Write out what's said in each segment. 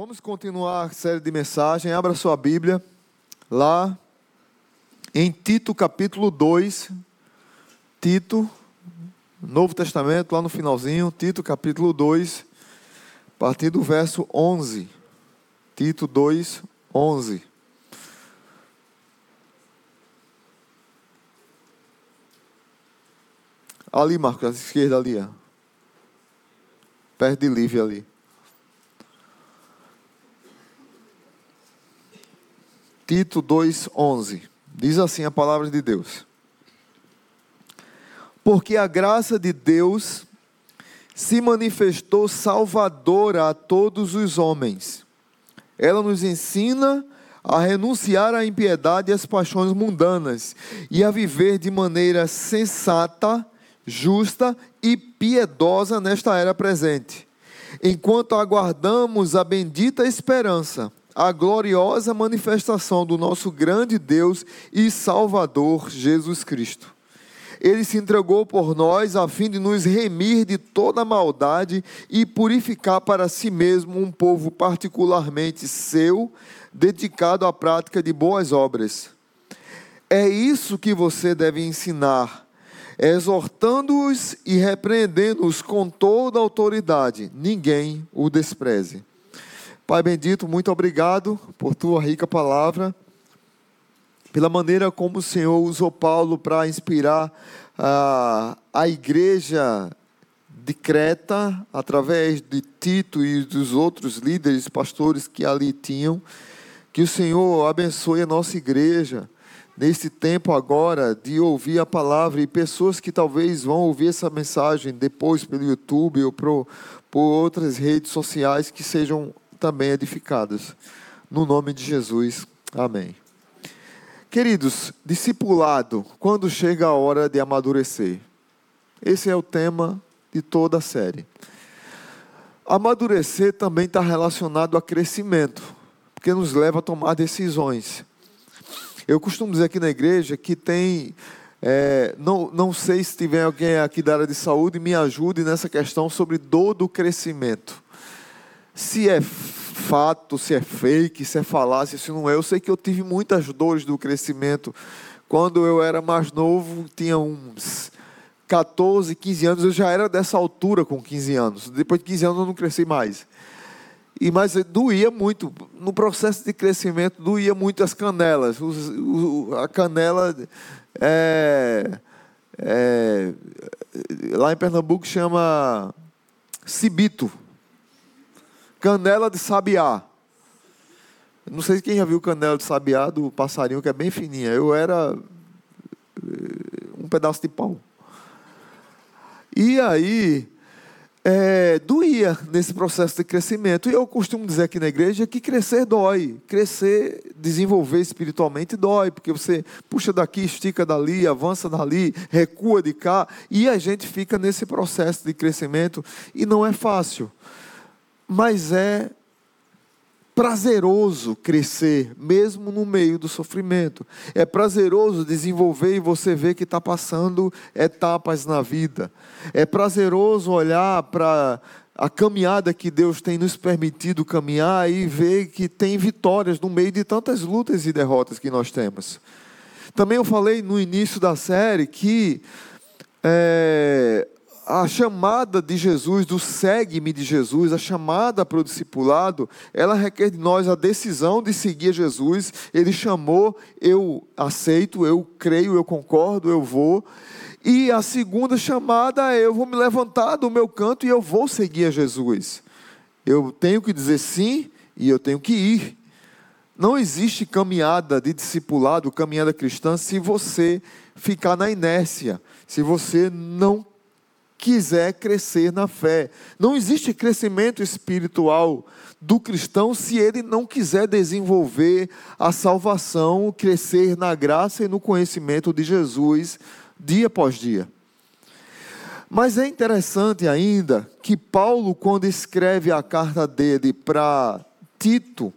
Vamos continuar a série de mensagem. Abra sua Bíblia lá em Tito capítulo 2. Tito, Novo Testamento, lá no finalzinho, Tito capítulo 2, a partir do verso 11. Tito 2, 11. Ali, Marcos, à esquerda ali, ó. perto de Lívia ali. Tito 2:11. Diz assim a palavra de Deus: Porque a graça de Deus se manifestou salvadora a todos os homens. Ela nos ensina a renunciar à impiedade e às paixões mundanas e a viver de maneira sensata, justa e piedosa nesta era presente, enquanto aguardamos a bendita esperança a gloriosa manifestação do nosso grande Deus e Salvador Jesus Cristo. Ele se entregou por nós a fim de nos remir de toda maldade e purificar para si mesmo um povo particularmente seu, dedicado à prática de boas obras. É isso que você deve ensinar, exortando-os e repreendendo-os com toda autoridade. Ninguém o despreze. Pai bendito, muito obrigado por tua rica palavra, pela maneira como o Senhor usou Paulo para inspirar a, a igreja de Creta, através de Tito e dos outros líderes, pastores que ali tinham. Que o Senhor abençoe a nossa igreja nesse tempo agora de ouvir a palavra e pessoas que talvez vão ouvir essa mensagem depois pelo YouTube ou por, por outras redes sociais que sejam também edificados. No nome de Jesus. Amém. Queridos, discipulado, quando chega a hora de amadurecer? Esse é o tema de toda a série. Amadurecer também está relacionado a crescimento, porque nos leva a tomar decisões. Eu costumo dizer aqui na igreja que tem. É, não, não sei se tiver alguém aqui da área de saúde, me ajude nessa questão sobre dor do crescimento se é fato, se é fake, se é falácia, se não é. Eu sei que eu tive muitas dores do crescimento. Quando eu era mais novo, tinha uns 14, 15 anos, eu já era dessa altura com 15 anos. Depois de 15 anos eu não cresci mais. E mas doía muito no processo de crescimento, doía muito as canelas. o, a canela é, é, lá em Pernambuco chama cibito Canela de sabiá. Não sei quem já viu canela de sabiá do passarinho, que é bem fininha. Eu era eh, um pedaço de pau. E aí, é, doía nesse processo de crescimento. E eu costumo dizer aqui na igreja que crescer dói. Crescer, desenvolver espiritualmente dói, porque você puxa daqui, estica dali, avança dali, recua de cá, e a gente fica nesse processo de crescimento e não é fácil mas é prazeroso crescer, mesmo no meio do sofrimento. É prazeroso desenvolver e você ver que está passando etapas na vida. É prazeroso olhar para a caminhada que Deus tem nos permitido caminhar e ver que tem vitórias no meio de tantas lutas e derrotas que nós temos. Também eu falei no início da série que é, a chamada de Jesus, do segue-me de Jesus, a chamada para o discipulado, ela requer de nós a decisão de seguir Jesus. Ele chamou, eu aceito, eu creio, eu concordo, eu vou. E a segunda chamada é: eu vou me levantar do meu canto e eu vou seguir a Jesus. Eu tenho que dizer sim e eu tenho que ir. Não existe caminhada de discipulado, caminhada cristã, se você ficar na inércia, se você não quiser crescer na fé. Não existe crescimento espiritual do cristão se ele não quiser desenvolver a salvação, crescer na graça e no conhecimento de Jesus dia após dia. Mas é interessante ainda que Paulo, quando escreve a carta dele para Tito,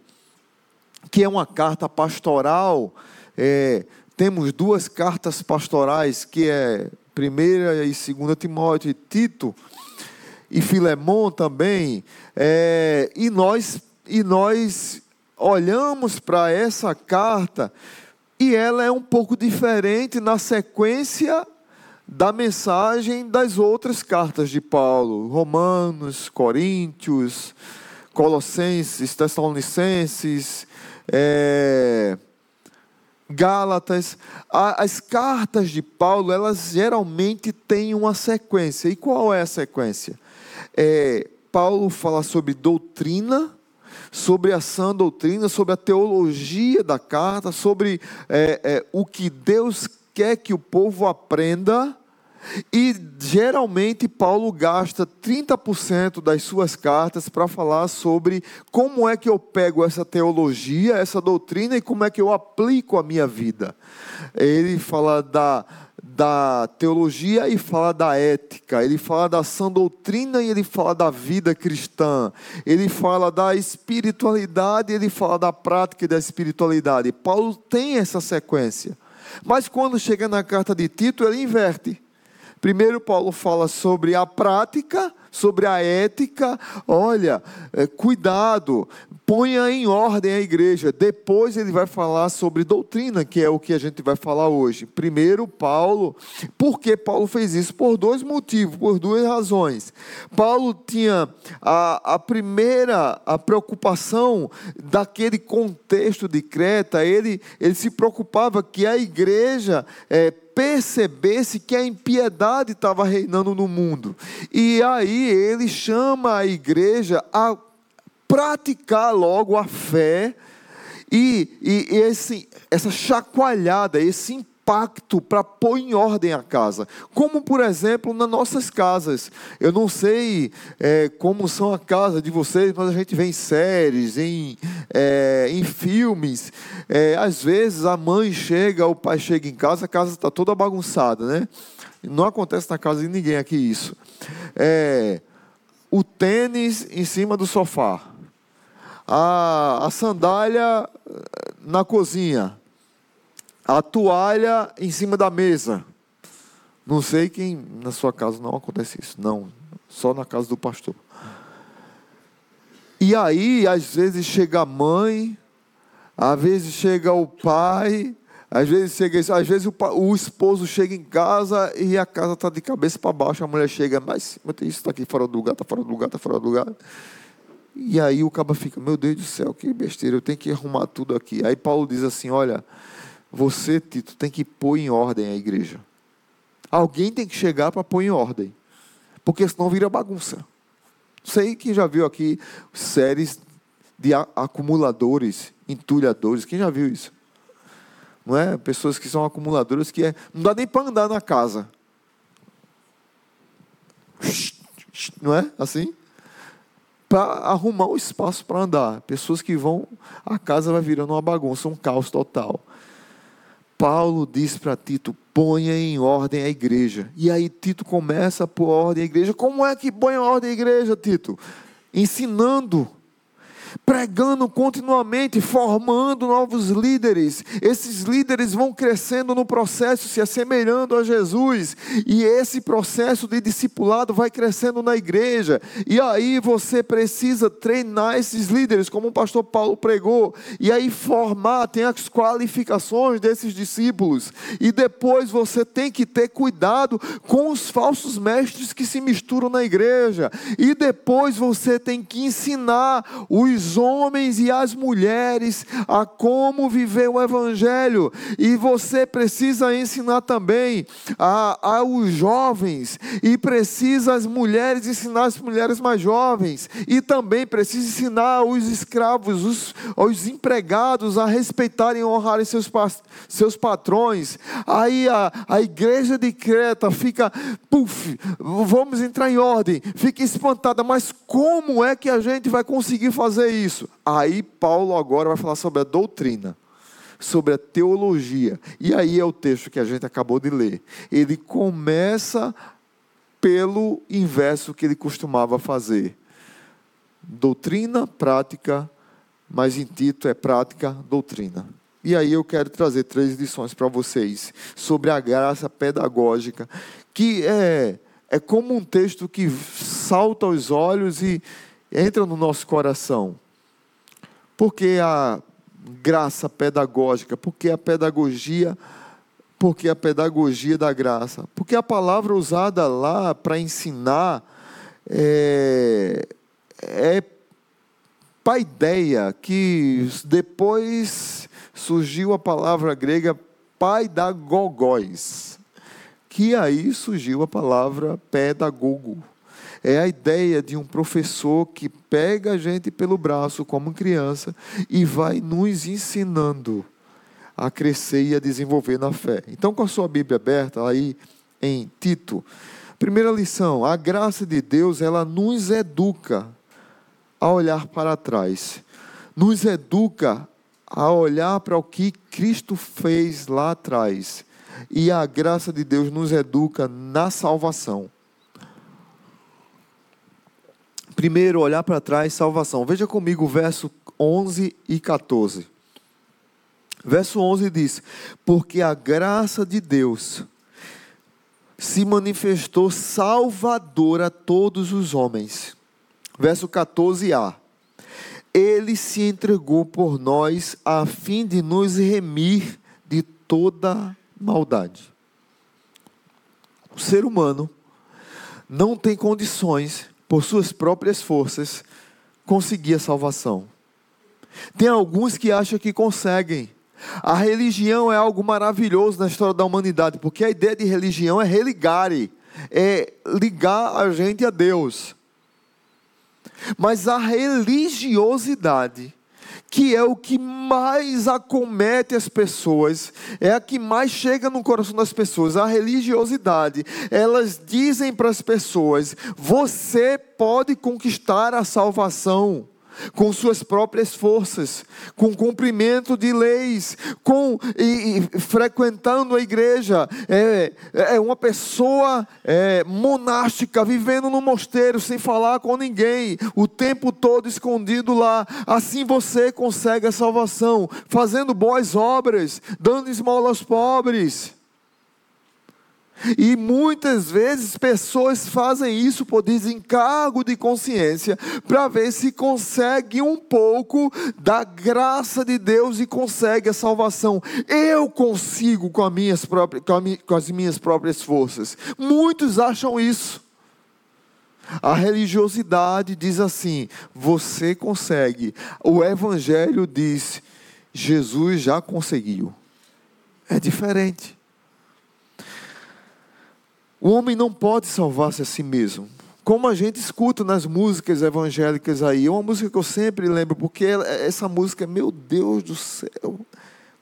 que é uma carta pastoral, é, temos duas cartas pastorais, que é primeira e segunda Timóteo e Tito, e Filemão também, é, e nós e nós olhamos para essa carta e ela é um pouco diferente na sequência da mensagem das outras cartas de Paulo, Romanos, Coríntios, Colossenses, Tessalonicenses, é, Gálatas. As cartas de Paulo, elas geralmente têm uma sequência. E qual é a sequência? É, Paulo fala sobre doutrina, sobre a sã doutrina, sobre a teologia da carta, sobre é, é, o que Deus quer que o povo aprenda. E geralmente Paulo gasta 30% das suas cartas para falar sobre como é que eu pego essa teologia, essa doutrina e como é que eu aplico a minha vida. Ele fala da, da teologia e fala da ética, ele fala da sã doutrina e ele fala da vida cristã, ele fala da espiritualidade e ele fala da prática da espiritualidade. Paulo tem essa sequência. Mas quando chega na carta de Tito, ele inverte. Primeiro, Paulo fala sobre a prática, sobre a ética. Olha, é, cuidado, ponha em ordem a igreja. Depois ele vai falar sobre doutrina, que é o que a gente vai falar hoje. Primeiro, Paulo, por que Paulo fez isso? Por dois motivos, por duas razões. Paulo tinha a, a primeira a preocupação daquele contexto de Creta, ele, ele se preocupava que a igreja é, percebesse que a impiedade estava reinando no mundo. E aí ele chama a igreja a praticar logo a fé e, e, e esse, essa chacoalhada, esse impacto para pôr em ordem a casa. Como, por exemplo, nas nossas casas. Eu não sei é, como são a casa de vocês, mas a gente vê em séries, em, é, em filmes. É, às vezes a mãe chega, o pai chega em casa, a casa está toda bagunçada, né? Não acontece na casa de ninguém aqui isso. É, o tênis em cima do sofá a, a sandália eh, na cozinha, a toalha em cima da mesa. Não sei quem na sua casa não acontece isso, não, só na casa do pastor. E aí, às vezes chega a mãe, às vezes chega o pai, às vezes chega, às vezes o, o esposo chega em casa e a casa está de cabeça para baixo, a mulher chega, mas isso está aqui fora do lugar, está fora do lugar, está fora do lugar. E aí o cabo fica, meu Deus do céu, que besteira, eu tenho que arrumar tudo aqui. Aí Paulo diz assim: olha, você, Tito, tem que pôr em ordem a igreja. Alguém tem que chegar para pôr em ordem, porque senão vira bagunça. Sei quem já viu aqui séries de acumuladores, entulhadores, quem já viu isso? Não é? Pessoas que são acumuladores que é, não dá nem para andar na casa. Não é assim? Para arrumar o espaço para andar. Pessoas que vão, a casa vai virando uma bagunça, um caos total. Paulo diz para Tito: ponha em ordem a igreja. E aí Tito começa a pôr ordem a igreja. Como é que põe em ordem a igreja, Tito? Ensinando pregando continuamente, formando novos líderes. Esses líderes vão crescendo no processo, se assemelhando a Jesus, e esse processo de discipulado vai crescendo na igreja. E aí você precisa treinar esses líderes, como o pastor Paulo pregou, e aí formar, tem as qualificações desses discípulos. E depois você tem que ter cuidado com os falsos mestres que se misturam na igreja. E depois você tem que ensinar os os homens e as mulheres a como viver o Evangelho. E você precisa ensinar também a, aos jovens, e precisa as mulheres ensinar as mulheres mais jovens, e também precisa ensinar os escravos, os, os empregados a respeitarem e honrarem seus, seus patrões. Aí a, a igreja de Creta fica, puf, vamos entrar em ordem, fica espantada, mas como é que a gente vai conseguir fazer isso. Aí Paulo agora vai falar sobre a doutrina, sobre a teologia. E aí é o texto que a gente acabou de ler. Ele começa pelo inverso que ele costumava fazer. Doutrina, prática, mas em Tito é prática, doutrina. E aí eu quero trazer três lições para vocês sobre a graça pedagógica, que é, é como um texto que salta aos olhos e entra no nosso coração. Por que a graça pedagógica? Por que a pedagogia? Porque a pedagogia da graça? Porque a palavra usada lá para ensinar é, é paideia, que depois surgiu a palavra grega paidagogóis, que aí surgiu a palavra pedagogo. É a ideia de um professor que pega a gente pelo braço como criança e vai nos ensinando a crescer e a desenvolver na fé. Então, com a sua Bíblia aberta aí em Tito, primeira lição: a graça de Deus ela nos educa a olhar para trás, nos educa a olhar para o que Cristo fez lá atrás. E a graça de Deus nos educa na salvação. Primeiro, olhar para trás, salvação. Veja comigo o verso 11 e 14. Verso 11 diz: Porque a graça de Deus se manifestou salvadora a todos os homens. Verso 14a. Ele se entregou por nós a fim de nos remir de toda maldade. O ser humano não tem condições por suas próprias forças, conseguir a salvação. Tem alguns que acham que conseguem. A religião é algo maravilhoso na história da humanidade, porque a ideia de religião é religare, é ligar a gente a Deus. Mas a religiosidade que é o que mais acomete as pessoas, é a que mais chega no coração das pessoas, a religiosidade. Elas dizem para as pessoas: você pode conquistar a salvação com suas próprias forças, com cumprimento de leis, com e, e, frequentando a igreja, é, é uma pessoa é, monástica vivendo no mosteiro sem falar com ninguém, o tempo todo escondido lá. Assim você consegue a salvação, fazendo boas obras, dando esmola aos pobres. E muitas vezes pessoas fazem isso por desencargo de consciência, para ver se consegue um pouco da graça de Deus e consegue a salvação. Eu consigo com, as minhas próprias, com as minhas próprias forças. Muitos acham isso. A religiosidade diz assim: você consegue. O Evangelho diz: Jesus já conseguiu. É diferente. O homem não pode salvar-se a si mesmo. Como a gente escuta nas músicas evangélicas aí, é uma música que eu sempre lembro, porque essa música, meu Deus do céu,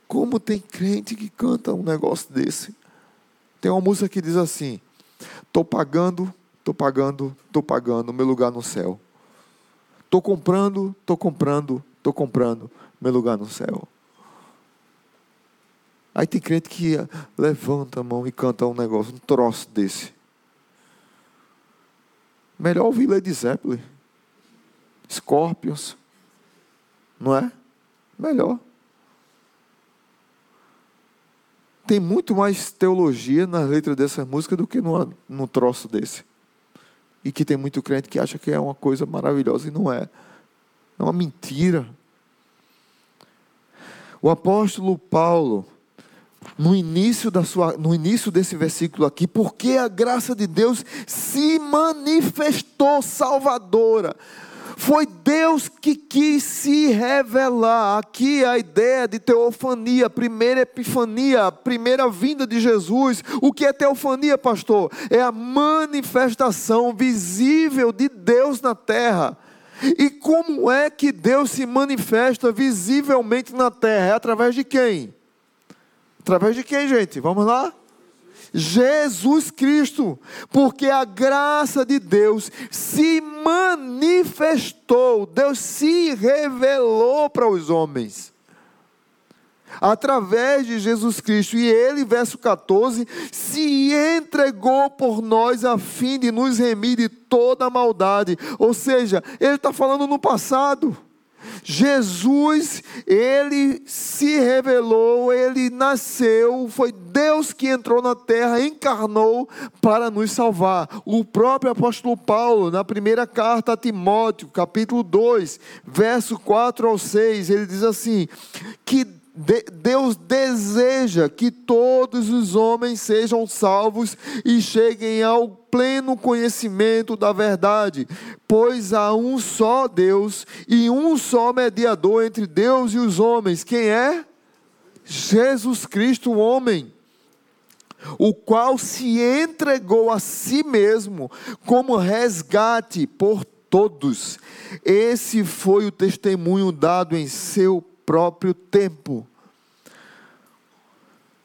como tem crente que canta um negócio desse. Tem uma música que diz assim: Estou pagando, estou pagando, estou pagando meu lugar no céu. Estou comprando, estou comprando, estou comprando meu lugar no céu. Aí tem crente que levanta a mão e canta um negócio, um troço desse. Melhor ouvir Led Zeppelin, Scorpions, não é? Melhor. Tem muito mais teologia nas letras dessa música do que no troço desse. E que tem muito crente que acha que é uma coisa maravilhosa e não é. É uma mentira. O apóstolo Paulo, no início, da sua, no início desse versículo aqui, porque a graça de Deus se manifestou salvadora. Foi Deus que quis se revelar. Aqui a ideia de teofania, primeira epifania, primeira vinda de Jesus. O que é teofania, pastor? É a manifestação visível de Deus na terra. E como é que Deus se manifesta visivelmente na terra? É através de quem? Através de quem, gente? Vamos lá? Jesus Cristo, porque a graça de Deus se manifestou, Deus se revelou para os homens. Através de Jesus Cristo, e Ele, verso 14, se entregou por nós a fim de nos remir de toda maldade. Ou seja, Ele está falando no passado. Jesus, ele se revelou, ele nasceu, foi Deus que entrou na terra, encarnou para nos salvar. O próprio apóstolo Paulo, na primeira carta a Timóteo, capítulo 2, verso 4 ao 6, ele diz assim: que Deus deseja que todos os homens sejam salvos e cheguem ao pleno conhecimento da verdade, pois há um só Deus e um só mediador entre Deus e os homens. Quem é? Jesus Cristo, o homem, o qual se entregou a si mesmo como resgate por todos. Esse foi o testemunho dado em seu próprio tempo.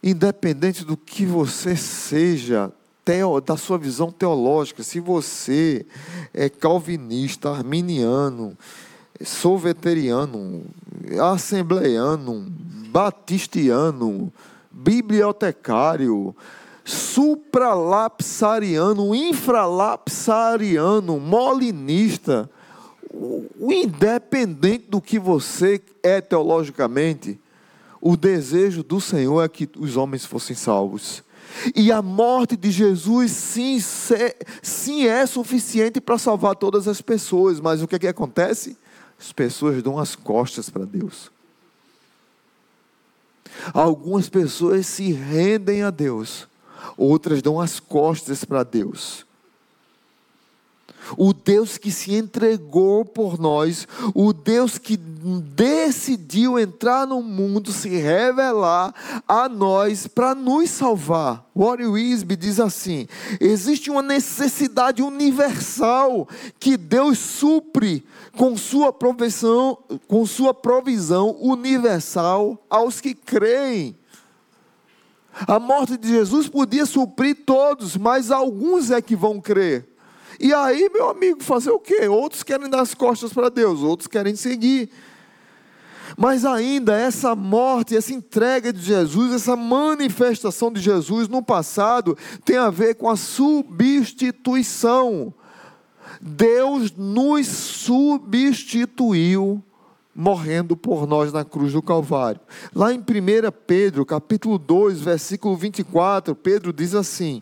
Independente do que você seja, teo, da sua visão teológica, se você é calvinista, arminiano, solveteriano, assembleiano, batistiano, bibliotecário, supralapsariano, infralapsariano, molinista, o independente do que você é teologicamente, o desejo do Senhor é que os homens fossem salvos. E a morte de Jesus, sim, sim é suficiente para salvar todas as pessoas, mas o que, é que acontece? As pessoas dão as costas para Deus. Algumas pessoas se rendem a Deus, outras dão as costas para Deus o Deus que se entregou por nós, o Deus que decidiu entrar no mundo, se revelar a nós para nos salvar. Warren Wisby diz assim: existe uma necessidade universal que Deus supre com sua provisão, com sua provisão universal aos que creem. A morte de Jesus podia suprir todos, mas alguns é que vão crer. E aí, meu amigo, fazer o quê? Outros querem dar as costas para Deus, outros querem seguir. Mas ainda essa morte, essa entrega de Jesus, essa manifestação de Jesus no passado tem a ver com a substituição. Deus nos substituiu morrendo por nós na cruz do Calvário. Lá em 1 Pedro, capítulo 2, versículo 24, Pedro diz assim: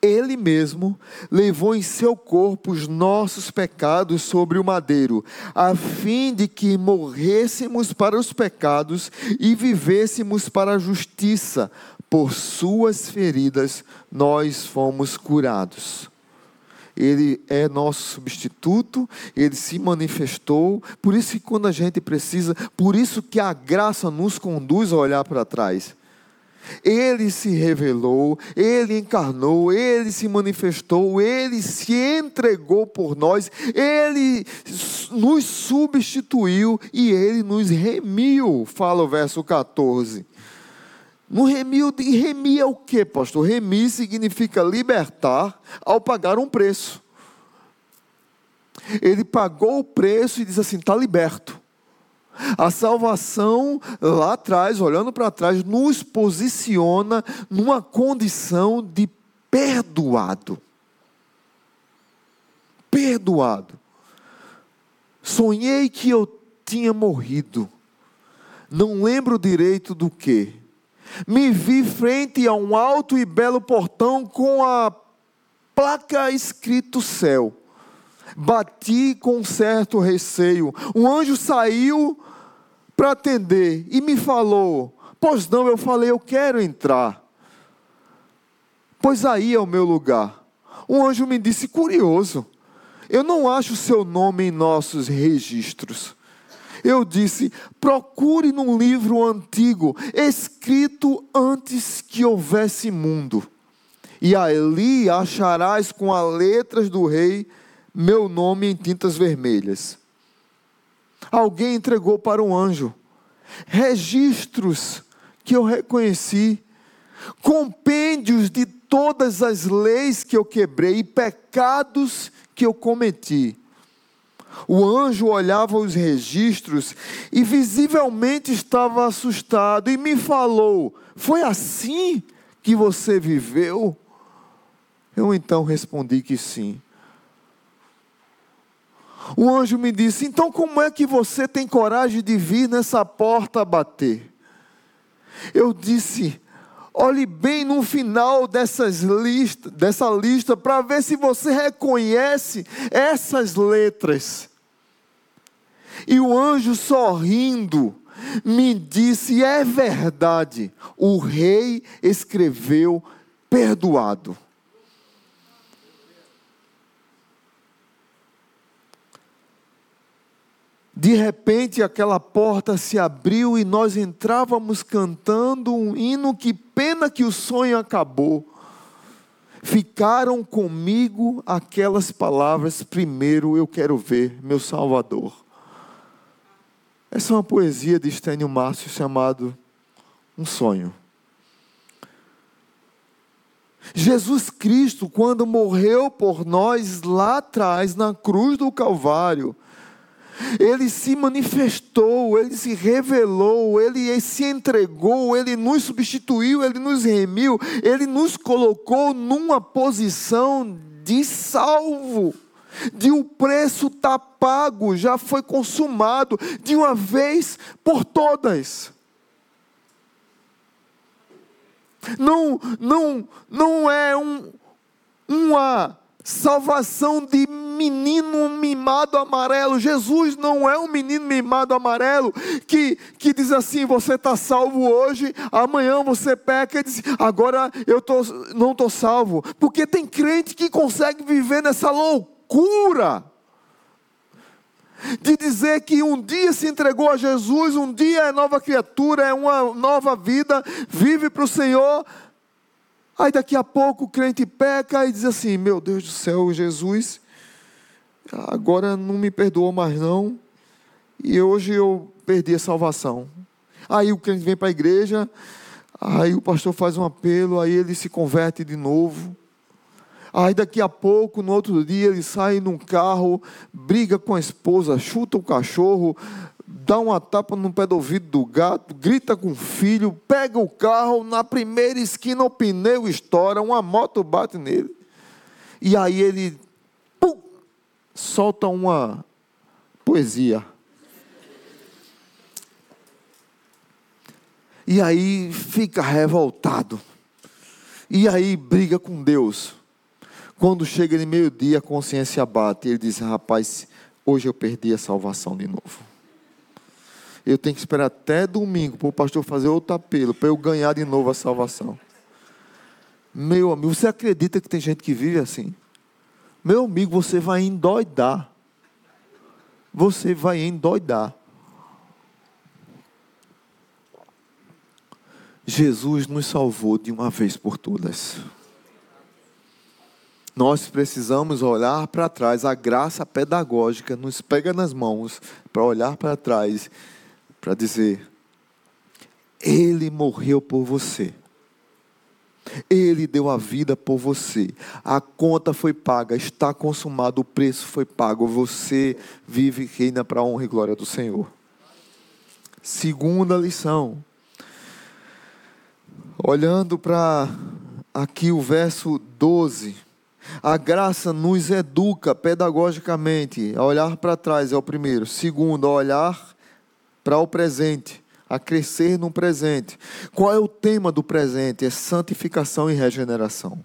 ele mesmo levou em seu corpo os nossos pecados sobre o madeiro, a fim de que morrêssemos para os pecados e vivêssemos para a justiça. Por suas feridas nós fomos curados. Ele é nosso substituto, ele se manifestou, por isso que quando a gente precisa, por isso que a graça nos conduz a olhar para trás. Ele se revelou, ele encarnou, ele se manifestou, ele se entregou por nós, ele nos substituiu e ele nos remiu, fala o verso 14. No remir, e remir é o que, pastor? Remir significa libertar ao pagar um preço. Ele pagou o preço e diz assim: está liberto. A salvação lá atrás, olhando para trás, nos posiciona numa condição de perdoado. Perdoado. Sonhei que eu tinha morrido. Não lembro direito do que. Me vi frente a um alto e belo portão com a placa escrito céu. Bati com certo receio. Um anjo saiu para atender e me falou: Pois não, eu falei, eu quero entrar. Pois aí é o meu lugar. Um anjo me disse: Curioso, eu não acho seu nome em nossos registros. Eu disse: procure num livro antigo, escrito antes que houvesse mundo. E ali acharás com as letras do rei meu nome em tintas vermelhas alguém entregou para um anjo. Registros que eu reconheci, compêndios de todas as leis que eu quebrei e pecados que eu cometi. O anjo olhava os registros e visivelmente estava assustado e me falou: Foi assim que você viveu? Eu então respondi que sim. O anjo me disse: Então, como é que você tem coragem de vir nessa porta bater? Eu disse: Olhe bem no final dessas dessa lista para ver se você reconhece essas letras. E o anjo sorrindo me disse: É verdade, o rei escreveu perdoado. De repente aquela porta se abriu e nós entrávamos cantando um hino que pena que o sonho acabou. Ficaram comigo aquelas palavras: primeiro eu quero ver meu Salvador. Essa é uma poesia de Estênio Márcio chamado Um Sonho. Jesus Cristo, quando morreu por nós lá atrás, na cruz do Calvário, ele se manifestou, ele se revelou, ele se entregou, ele nos substituiu, ele nos remiu, ele nos colocou numa posição de salvo. De o um preço está pago, já foi consumado de uma vez por todas. Não, não, não é um, uma salvação de menino mimado amarelo. Jesus não é um menino mimado amarelo que, que diz assim: você está salvo hoje, amanhã você peca e diz, agora eu tô, não estou salvo. Porque tem crente que consegue viver nessa loucura de dizer que um dia se entregou a Jesus, um dia é nova criatura, é uma nova vida, vive para o Senhor Aí daqui a pouco o crente peca e diz assim: Meu Deus do céu, Jesus, agora não me perdoou mais não, e hoje eu perdi a salvação. Aí o crente vem para a igreja, aí o pastor faz um apelo, aí ele se converte de novo. Aí daqui a pouco, no outro dia, ele sai num carro, briga com a esposa, chuta o cachorro, dá uma tapa no pé do ouvido do gato, grita com o filho, pega o carro, na primeira esquina o pneu estoura, uma moto bate nele. E aí ele pum, solta uma poesia. E aí fica revoltado. E aí briga com Deus. Quando chega de meio-dia, a consciência bate. E ele diz: Rapaz, hoje eu perdi a salvação de novo eu tenho que esperar até domingo para o pastor fazer outro apelo, para eu ganhar de novo a salvação. Meu amigo, você acredita que tem gente que vive assim? Meu amigo, você vai endoidar. Você vai endoidar. Jesus nos salvou de uma vez por todas. Nós precisamos olhar para trás, a graça pedagógica nos pega nas mãos para olhar para trás para dizer: Ele morreu por você. Ele deu a vida por você. A conta foi paga, está consumado, o preço foi pago. Você vive e reina para a honra e glória do Senhor. Segunda lição. Olhando para aqui o verso 12. A graça nos educa pedagogicamente a olhar para trás, é o primeiro. Segundo, a olhar para o presente, a crescer no presente. Qual é o tema do presente? É santificação e regeneração.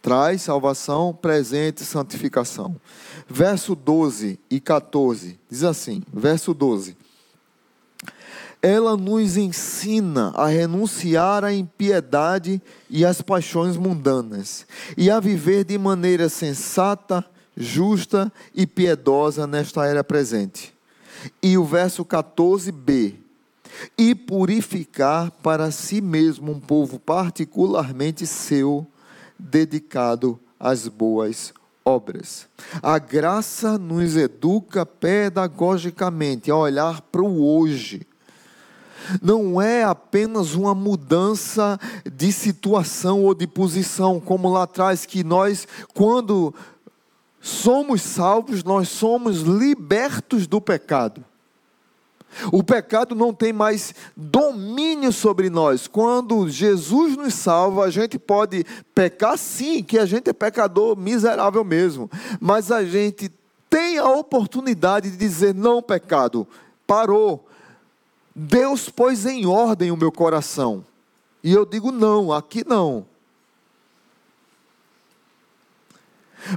Traz salvação, presente, santificação. Verso 12 e 14 diz assim: verso 12 ela nos ensina a renunciar à impiedade e às paixões mundanas e a viver de maneira sensata, justa e piedosa nesta era presente, e o verso 14b. E purificar para si mesmo um povo particularmente seu, dedicado às boas obras. A graça nos educa pedagogicamente a olhar para o hoje. Não é apenas uma mudança de situação ou de posição, como lá atrás, que nós, quando somos salvos, nós somos libertos do pecado. O pecado não tem mais domínio sobre nós. Quando Jesus nos salva, a gente pode pecar sim, que a gente é pecador miserável mesmo, mas a gente tem a oportunidade de dizer: não, pecado, parou. Deus pôs em ordem o meu coração. E eu digo: não, aqui não.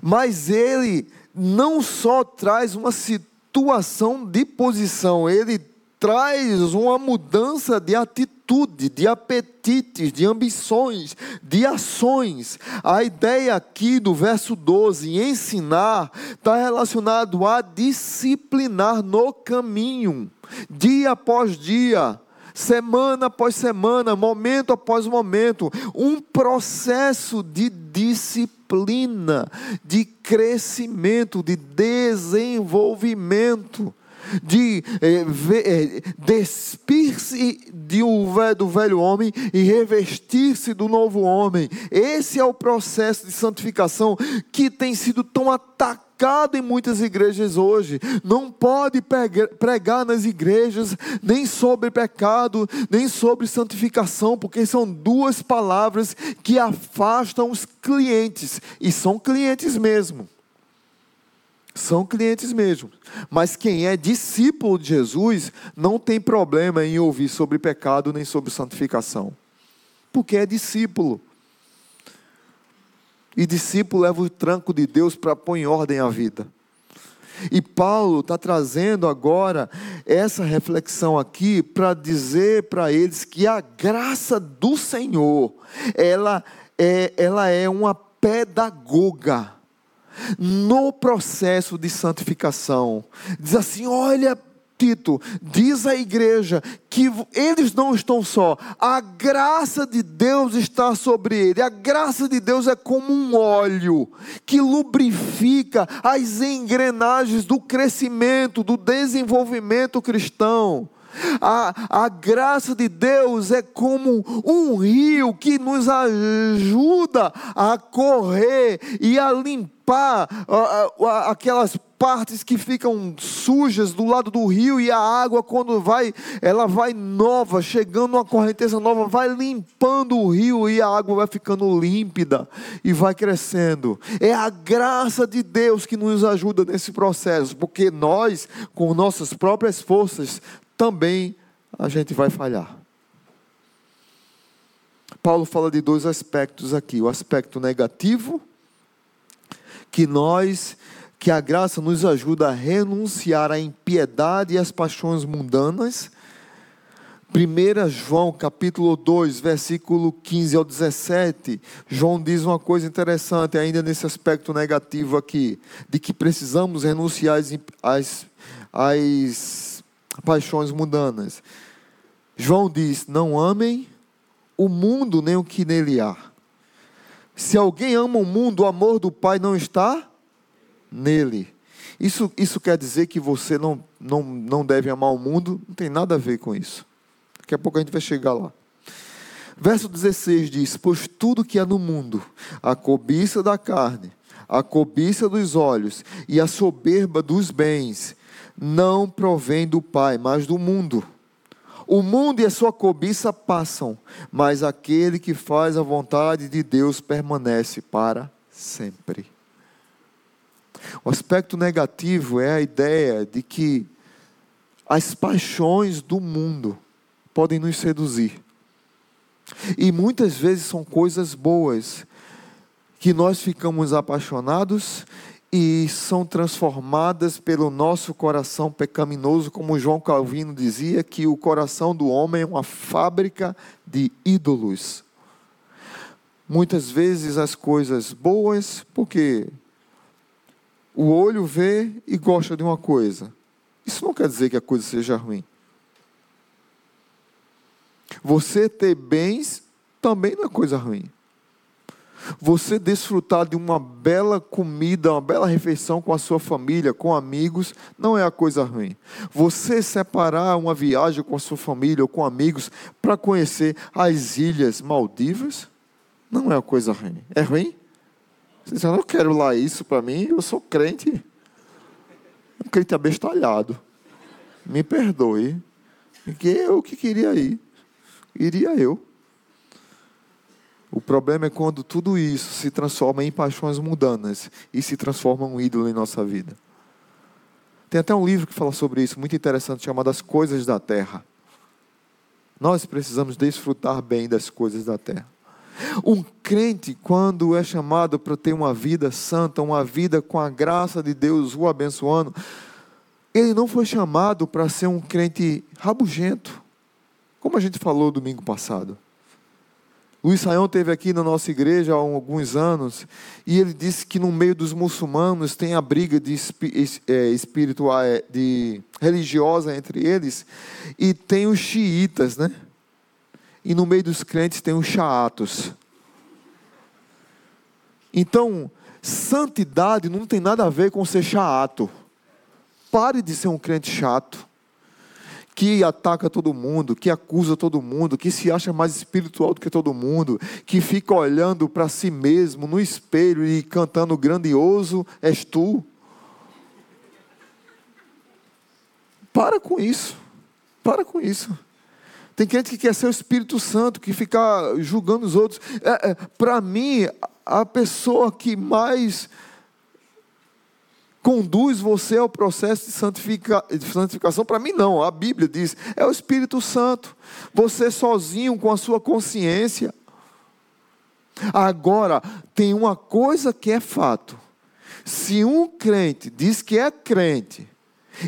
Mas ele não só traz uma situação de posição, ele traz uma mudança de atitude, de apetites, de ambições, de ações. A ideia aqui do verso 12, ensinar, está relacionado a disciplinar no caminho, dia após dia semana após semana, momento após momento, um processo de disciplina, de crescimento, de desenvolvimento de eh, eh, despir-se de um, do velho homem e revestir-se do novo homem. Esse é o processo de santificação que tem sido tão atacado em muitas igrejas hoje. Não pode pregar nas igrejas nem sobre pecado, nem sobre santificação, porque são duas palavras que afastam os clientes, e são clientes mesmo são clientes mesmo. Mas quem é discípulo de Jesus não tem problema em ouvir sobre pecado nem sobre santificação, porque é discípulo. E discípulo leva o tranco de Deus para pôr em ordem a vida. E Paulo está trazendo agora essa reflexão aqui para dizer para eles que a graça do Senhor, ela é, ela é uma pedagoga no processo de santificação. Diz assim: olha, Tito, diz à igreja que eles não estão só, a graça de Deus está sobre ele. A graça de Deus é como um óleo que lubrifica as engrenagens do crescimento, do desenvolvimento cristão. A, a graça de Deus é como um rio que nos ajuda a correr e a limpar aquelas partes que ficam sujas do lado do rio e a água quando vai, ela vai nova, chegando uma correnteza nova, vai limpando o rio e a água vai ficando límpida e vai crescendo. É a graça de Deus que nos ajuda nesse processo, porque nós, com nossas próprias forças, também a gente vai falhar. Paulo fala de dois aspectos aqui: o aspecto negativo, que nós, que a graça nos ajuda a renunciar à impiedade e às paixões mundanas. 1 João capítulo 2, versículo 15 ao 17, João diz uma coisa interessante ainda nesse aspecto negativo aqui, de que precisamos renunciar às, às, às paixões mundanas. João diz: Não amem o mundo nem o que nele há. Se alguém ama o mundo, o amor do Pai não está nele. Isso, isso quer dizer que você não, não, não deve amar o mundo? Não tem nada a ver com isso. Daqui a pouco a gente vai chegar lá. Verso 16 diz: Pois tudo que há no mundo, a cobiça da carne, a cobiça dos olhos e a soberba dos bens, não provém do Pai, mas do mundo. O mundo e a sua cobiça passam, mas aquele que faz a vontade de Deus permanece para sempre. O aspecto negativo é a ideia de que as paixões do mundo podem nos seduzir. E muitas vezes são coisas boas que nós ficamos apaixonados e são transformadas pelo nosso coração pecaminoso, como João Calvino dizia, que o coração do homem é uma fábrica de ídolos. Muitas vezes as coisas boas, porque o olho vê e gosta de uma coisa. Isso não quer dizer que a coisa seja ruim. Você ter bens também não é coisa ruim. Você desfrutar de uma bela comida, uma bela refeição com a sua família, com amigos, não é a coisa ruim. Você separar uma viagem com a sua família ou com amigos para conhecer as ilhas Maldivas, não é a coisa ruim. É ruim? Você diz, eu não quero lá isso para mim, eu sou crente. Um crente abestalhado. Me perdoe. Porque eu que queria ir. Iria eu. O problema é quando tudo isso se transforma em paixões mundanas e se transforma em um ídolo em nossa vida. Tem até um livro que fala sobre isso, muito interessante, chamado As Coisas da Terra. Nós precisamos desfrutar bem das coisas da terra. Um crente, quando é chamado para ter uma vida santa, uma vida com a graça de Deus o abençoando, ele não foi chamado para ser um crente rabugento, como a gente falou domingo passado. Luiz Saião teve aqui na nossa igreja há alguns anos e ele disse que no meio dos muçulmanos tem a briga de é, espiritual, é, de religiosa entre eles e tem os xiitas, né? E no meio dos crentes tem os chaatos. Então, santidade não tem nada a ver com ser chato. Pare de ser um crente chato que ataca todo mundo, que acusa todo mundo, que se acha mais espiritual do que todo mundo, que fica olhando para si mesmo no espelho e cantando grandioso és tu. Para com isso. Para com isso. Tem crente que quer ser o Espírito Santo, que fica julgando os outros. É, é, para mim, a pessoa que mais conduz você ao processo de, santifica, de santificação? Para mim, não. A Bíblia diz: é o Espírito Santo. Você sozinho, com a sua consciência. Agora, tem uma coisa que é fato. Se um crente diz que é crente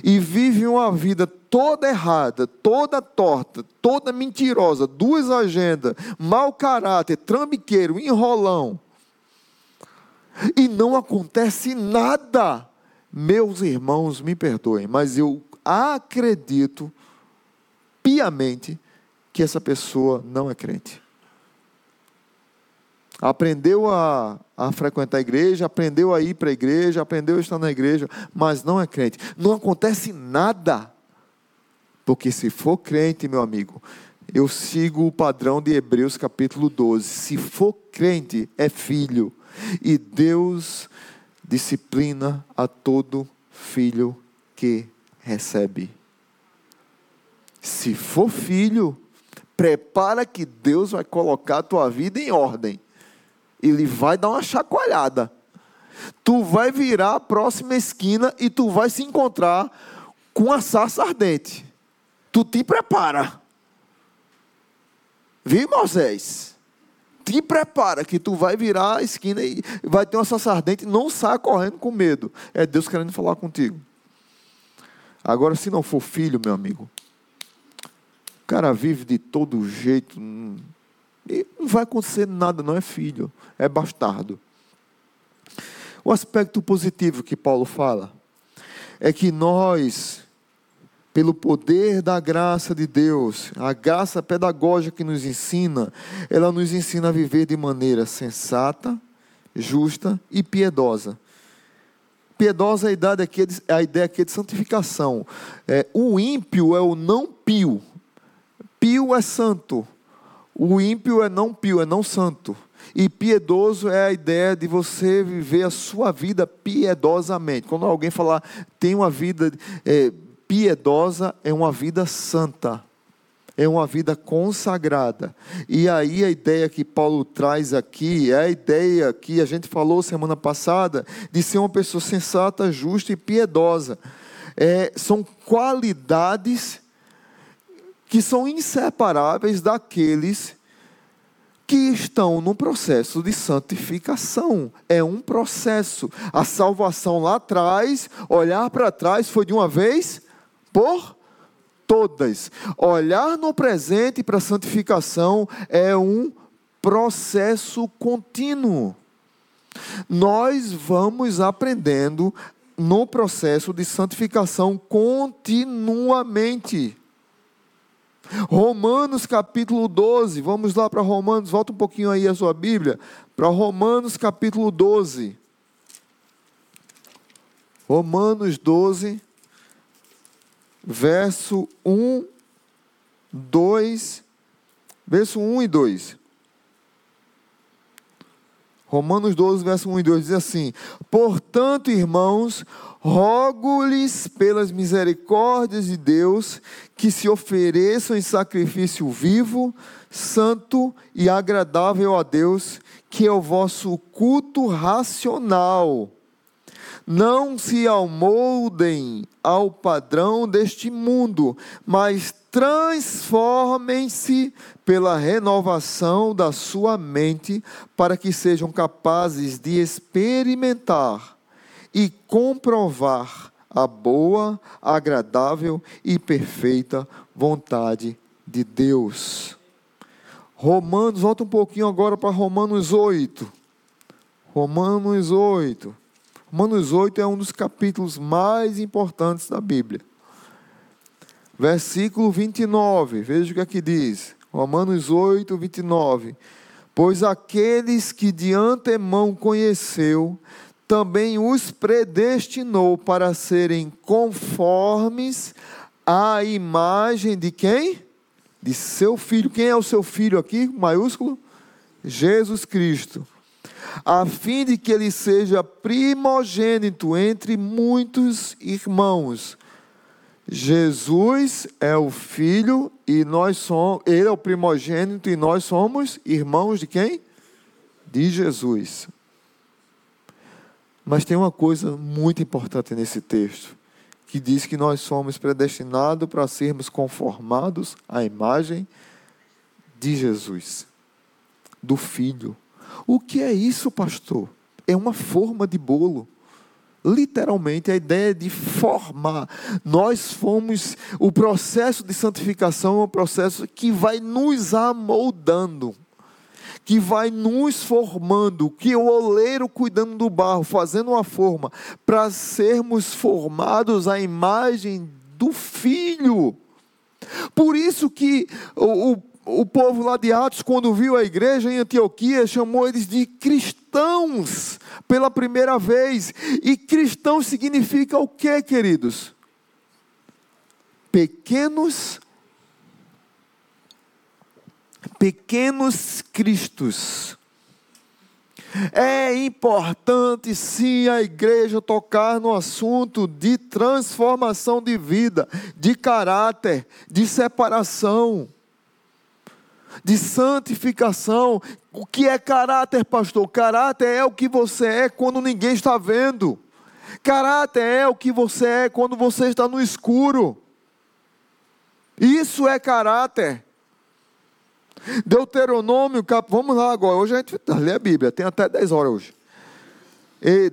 e vive uma vida toda errada, toda torta, toda mentirosa, duas agendas, mau caráter, trambiqueiro, enrolão, e não acontece nada, meus irmãos, me perdoem, mas eu acredito piamente que essa pessoa não é crente. Aprendeu a, a frequentar a igreja, aprendeu a ir para a igreja, aprendeu a estar na igreja, mas não é crente. Não acontece nada. Porque se for crente, meu amigo, eu sigo o padrão de Hebreus capítulo 12. Se for crente, é filho. E Deus disciplina a todo filho que recebe. Se for filho, prepara que Deus vai colocar a tua vida em ordem. Ele vai dar uma chacoalhada. Tu vai virar a próxima esquina e tu vai se encontrar com a sarça ardente. Tu te prepara. Viu, Moisés? te prepara que tu vai virar a esquina e vai ter uma salsa ardente, não saia correndo com medo. É Deus querendo falar contigo. Agora, se não for filho, meu amigo, o cara vive de todo jeito, e não vai acontecer nada, não é filho, é bastardo. O aspecto positivo que Paulo fala é que nós pelo poder da graça de Deus, a graça pedagógica que nos ensina, ela nos ensina a viver de maneira sensata, justa e piedosa. Piedosa é a ideia aqui, é a ideia aqui de santificação. É, o ímpio é o não pio. Pio é santo. O ímpio é não pio, é não santo. E piedoso é a ideia de você viver a sua vida piedosamente. Quando alguém falar, tem uma vida é, piedosa é uma vida santa, é uma vida consagrada. E aí a ideia que Paulo traz aqui é a ideia que a gente falou semana passada de ser uma pessoa sensata, justa e piedosa. É, são qualidades que são inseparáveis daqueles que estão no processo de santificação. É um processo. A salvação lá atrás, olhar para trás, foi de uma vez por todas. Olhar no presente para a santificação é um processo contínuo. Nós vamos aprendendo no processo de santificação continuamente. Romanos capítulo 12, vamos lá para Romanos, volta um pouquinho aí a sua Bíblia, para Romanos capítulo 12. Romanos 12, verso 1, 2, verso 1 e 2. Romanos 12, verso 1 e 2 diz assim: Portanto, irmãos, rogo-lhes pelas misericórdias de Deus que se ofereçam em sacrifício vivo, santo e agradável a Deus, que é o vosso culto racional. Não se amoldem ao padrão deste mundo, mas transformem-se pela renovação da sua mente, para que sejam capazes de experimentar e comprovar a boa, agradável e perfeita vontade de Deus. Romanos, volta um pouquinho agora para Romanos 8. Romanos 8. Romanos 8 é um dos capítulos mais importantes da Bíblia. Versículo 29, veja o que aqui diz. Romanos 8, 29. Pois aqueles que de antemão conheceu, também os predestinou para serem conformes à imagem de quem? De seu filho. Quem é o seu filho aqui, maiúsculo? Jesus Cristo. A fim de que ele seja primogênito entre muitos irmãos. Jesus é o filho e nós somos, ele é o primogênito e nós somos irmãos de quem? De Jesus. Mas tem uma coisa muito importante nesse texto, que diz que nós somos predestinados para sermos conformados à imagem de Jesus, do filho. O que é isso, pastor? É uma forma de bolo literalmente a ideia de formar. Nós fomos, o processo de santificação é um processo que vai nos amoldando, que vai nos formando, que o oleiro cuidando do barro, fazendo uma forma, para sermos formados à imagem do Filho. Por isso que o, o o povo lá de Atos, quando viu a igreja em Antioquia, chamou eles de cristãos pela primeira vez. E cristão significa o que, queridos? Pequenos pequenos cristos. É importante sim a igreja tocar no assunto de transformação de vida, de caráter, de separação de santificação. O que é caráter, pastor? Caráter é o que você é quando ninguém está vendo. Caráter é o que você é quando você está no escuro. Isso é caráter. Deuteronômio, vamos lá agora. Hoje a gente lê a Bíblia, tem até 10 horas hoje.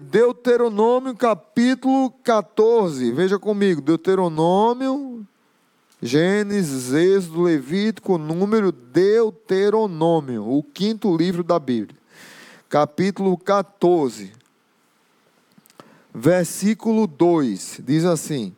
Deuteronômio capítulo 14, veja comigo. Deuteronômio Gênesis, Êxodo, Levítico, Número, Deuteronômio, o quinto livro da Bíblia. Capítulo 14, versículo 2, diz assim: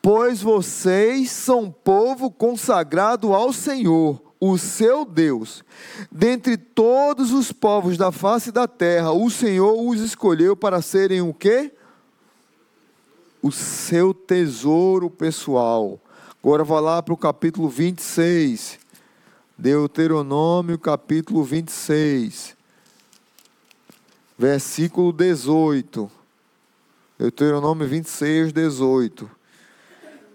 Pois vocês são povo consagrado ao Senhor, o seu Deus. Dentre todos os povos da face da terra, o Senhor os escolheu para serem o quê? o seu tesouro pessoal. Agora vá lá para o capítulo 26. Deuteronômio, capítulo 26. Versículo 18. Deuteronômio 26, 18.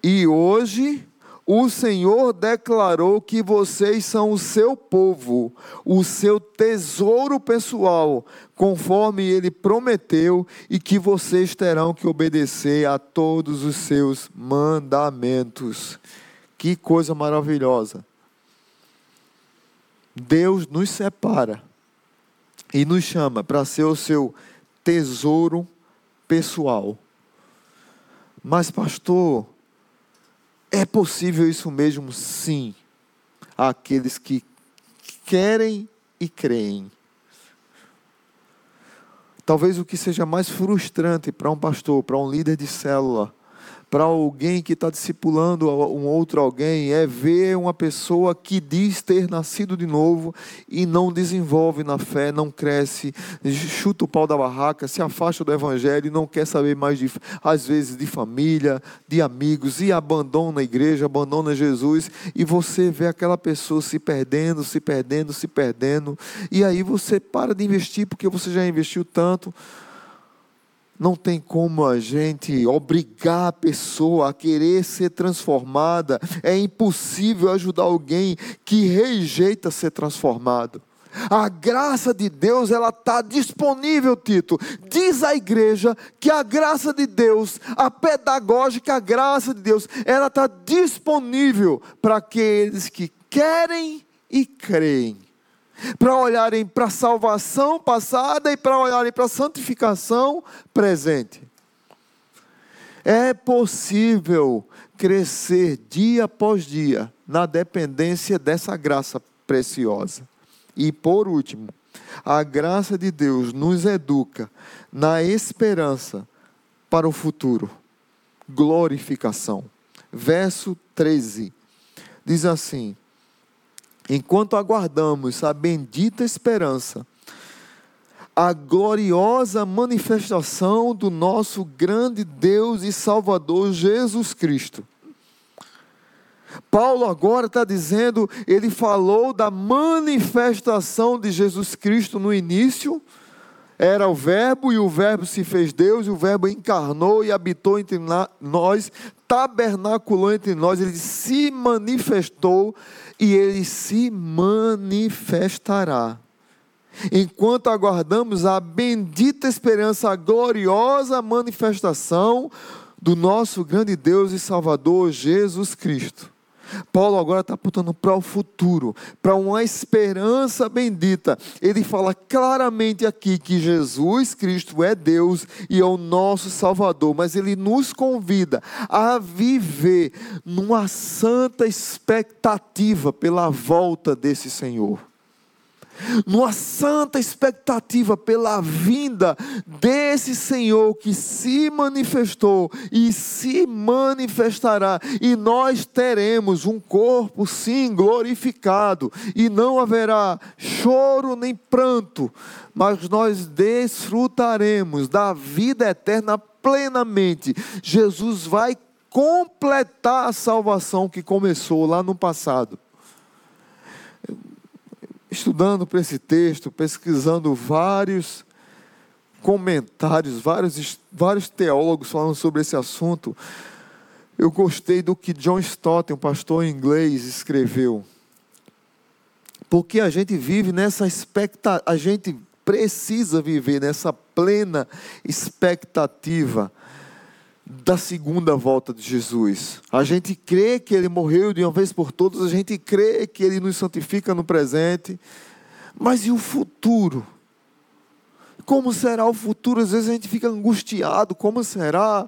E hoje o Senhor declarou que vocês são o seu povo, o seu tesouro pessoal, conforme ele prometeu, e que vocês terão que obedecer a todos os seus mandamentos. Que coisa maravilhosa! Deus nos separa e nos chama para ser o seu tesouro pessoal. Mas, pastor, é possível isso mesmo? Sim. Aqueles que querem e creem. Talvez o que seja mais frustrante para um pastor, para um líder de célula, para alguém que está discipulando um outro alguém é ver uma pessoa que diz ter nascido de novo e não desenvolve na fé, não cresce, chuta o pau da barraca, se afasta do evangelho e não quer saber mais, de, às vezes, de família, de amigos, e abandona a igreja, abandona Jesus, e você vê aquela pessoa se perdendo, se perdendo, se perdendo, e aí você para de investir porque você já investiu tanto não tem como a gente obrigar a pessoa a querer ser transformada. É impossível ajudar alguém que rejeita ser transformado. A graça de Deus, ela está disponível, Tito. Diz a igreja que a graça de Deus, a pedagógica a graça de Deus, ela está disponível para aqueles que querem e creem. Para olharem para a salvação passada e para olharem para a santificação presente. É possível crescer dia após dia na dependência dessa graça preciosa. E por último, a graça de Deus nos educa na esperança para o futuro. Glorificação. Verso 13 diz assim: Enquanto aguardamos a bendita esperança, a gloriosa manifestação do nosso grande Deus e Salvador Jesus Cristo. Paulo agora está dizendo, ele falou da manifestação de Jesus Cristo no início, era o Verbo, e o Verbo se fez Deus, e o Verbo encarnou e habitou entre nós, tabernaculou entre nós, ele se manifestou e ele se manifestará. Enquanto aguardamos a bendita esperança, a gloriosa manifestação do nosso grande Deus e Salvador Jesus Cristo. Paulo agora está apontando para o futuro, para uma esperança bendita. Ele fala claramente aqui que Jesus Cristo é Deus e é o nosso Salvador, mas ele nos convida a viver numa santa expectativa pela volta desse Senhor numa santa expectativa pela vinda desse Senhor que se manifestou e se manifestará, e nós teremos um corpo sim glorificado, e não haverá choro nem pranto, mas nós desfrutaremos da vida eterna plenamente. Jesus vai completar a salvação que começou lá no passado estudando para esse texto, pesquisando vários comentários, vários, vários teólogos falando sobre esse assunto, eu gostei do que John Stott, um pastor inglês, escreveu. Porque a gente vive nessa expectativa, a gente precisa viver nessa plena expectativa da segunda volta de Jesus. A gente crê que ele morreu de uma vez por todas, a gente crê que ele nos santifica no presente. Mas e o futuro? Como será o futuro? Às vezes a gente fica angustiado, como será?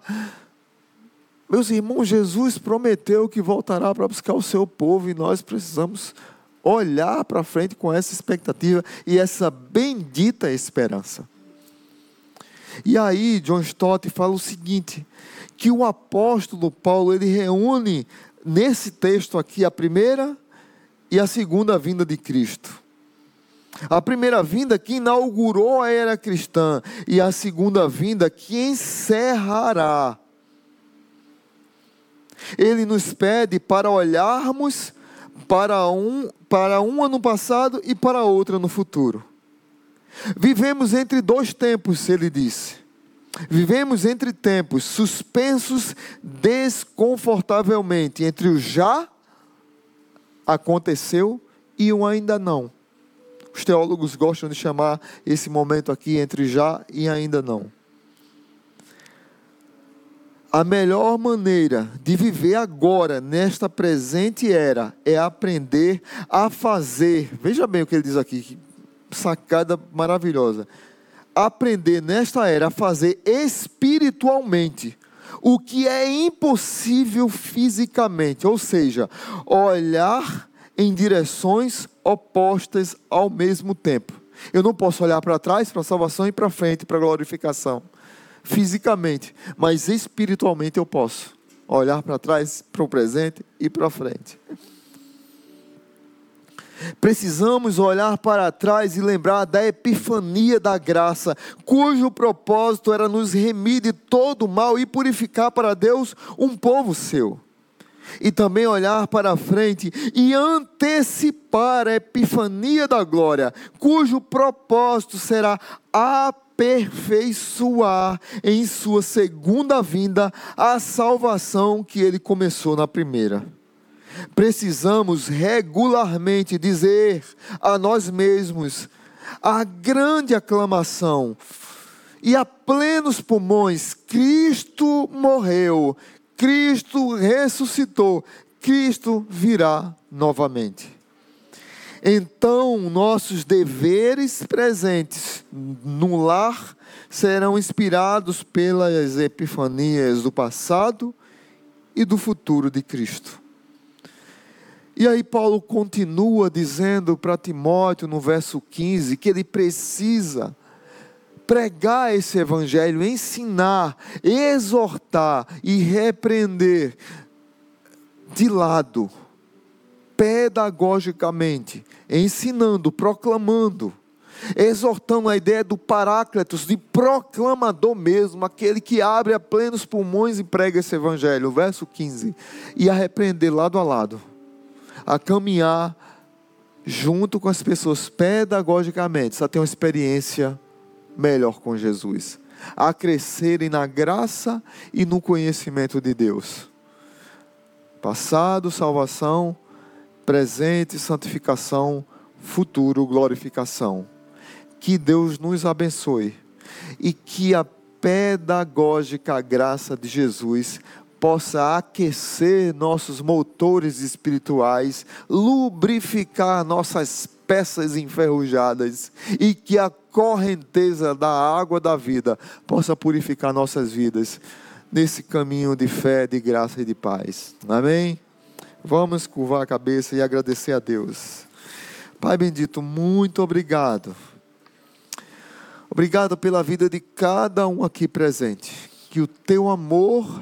Meus irmãos, Jesus prometeu que voltará para buscar o seu povo e nós precisamos olhar para frente com essa expectativa e essa bendita esperança. E aí, John Stott fala o seguinte: que o apóstolo Paulo ele reúne nesse texto aqui a primeira e a segunda vinda de Cristo. A primeira vinda que inaugurou a era cristã e a segunda vinda que encerrará. Ele nos pede para olharmos para um, para um ano passado e para outro no futuro. Vivemos entre dois tempos, ele disse. Vivemos entre tempos suspensos desconfortavelmente entre o já aconteceu e o ainda não. Os teólogos gostam de chamar esse momento aqui entre já e ainda não. A melhor maneira de viver agora, nesta presente era, é aprender a fazer. Veja bem o que ele diz aqui, sacada maravilhosa aprender nesta era a fazer espiritualmente o que é impossível fisicamente, ou seja, olhar em direções opostas ao mesmo tempo. Eu não posso olhar para trás para a salvação e para frente para a glorificação, fisicamente, mas espiritualmente eu posso olhar para trás, para o presente e para frente. Precisamos olhar para trás e lembrar da epifania da graça, cujo propósito era nos remir de todo mal e purificar para Deus um povo seu. E também olhar para frente e antecipar a epifania da glória, cujo propósito será aperfeiçoar em sua segunda vinda a salvação que ele começou na primeira. Precisamos regularmente dizer a nós mesmos a grande aclamação e a plenos pulmões: Cristo morreu, Cristo ressuscitou, Cristo virá novamente. Então, nossos deveres presentes no lar serão inspirados pelas epifanias do passado e do futuro de Cristo. E aí, Paulo continua dizendo para Timóteo no verso 15 que ele precisa pregar esse evangelho, ensinar, exortar e repreender de lado pedagogicamente, ensinando, proclamando, exortando a ideia do Paráclitos, de proclamador mesmo, aquele que abre a plenos pulmões e prega esse evangelho, verso 15, e a repreender lado a lado, a caminhar junto com as pessoas pedagogicamente, só ter uma experiência melhor com Jesus, a crescerem na graça e no conhecimento de Deus. Passado, salvação, presente, santificação, futuro, glorificação. Que Deus nos abençoe e que a pedagógica graça de Jesus possa aquecer nossos motores espirituais, lubrificar nossas peças enferrujadas e que a correnteza da água da vida possa purificar nossas vidas nesse caminho de fé, de graça e de paz. Amém? Vamos curvar a cabeça e agradecer a Deus. Pai bendito, muito obrigado. Obrigado pela vida de cada um aqui presente. Que o teu amor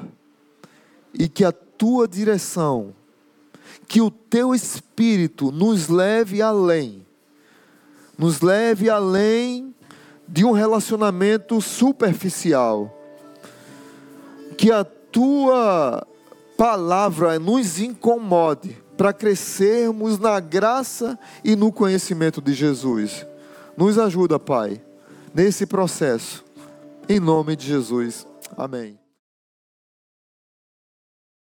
e que a tua direção, que o teu espírito nos leve além, nos leve além de um relacionamento superficial. Que a tua palavra nos incomode para crescermos na graça e no conhecimento de Jesus. Nos ajuda, Pai, nesse processo. Em nome de Jesus. Amém.